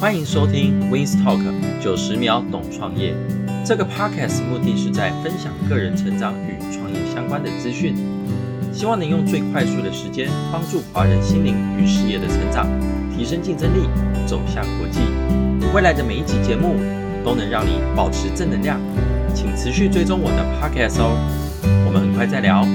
欢迎收听 Wins Talk 九十秒懂创业。这个 podcast 目的是在分享个人成长与创业相关的资讯，希望能用最快速的时间帮助华人心灵与事业的成长，提升竞争力，走向国际。未来的每一集节目都能让你保持正能量，请持续追踪我的 podcast 哦。我们很快再聊。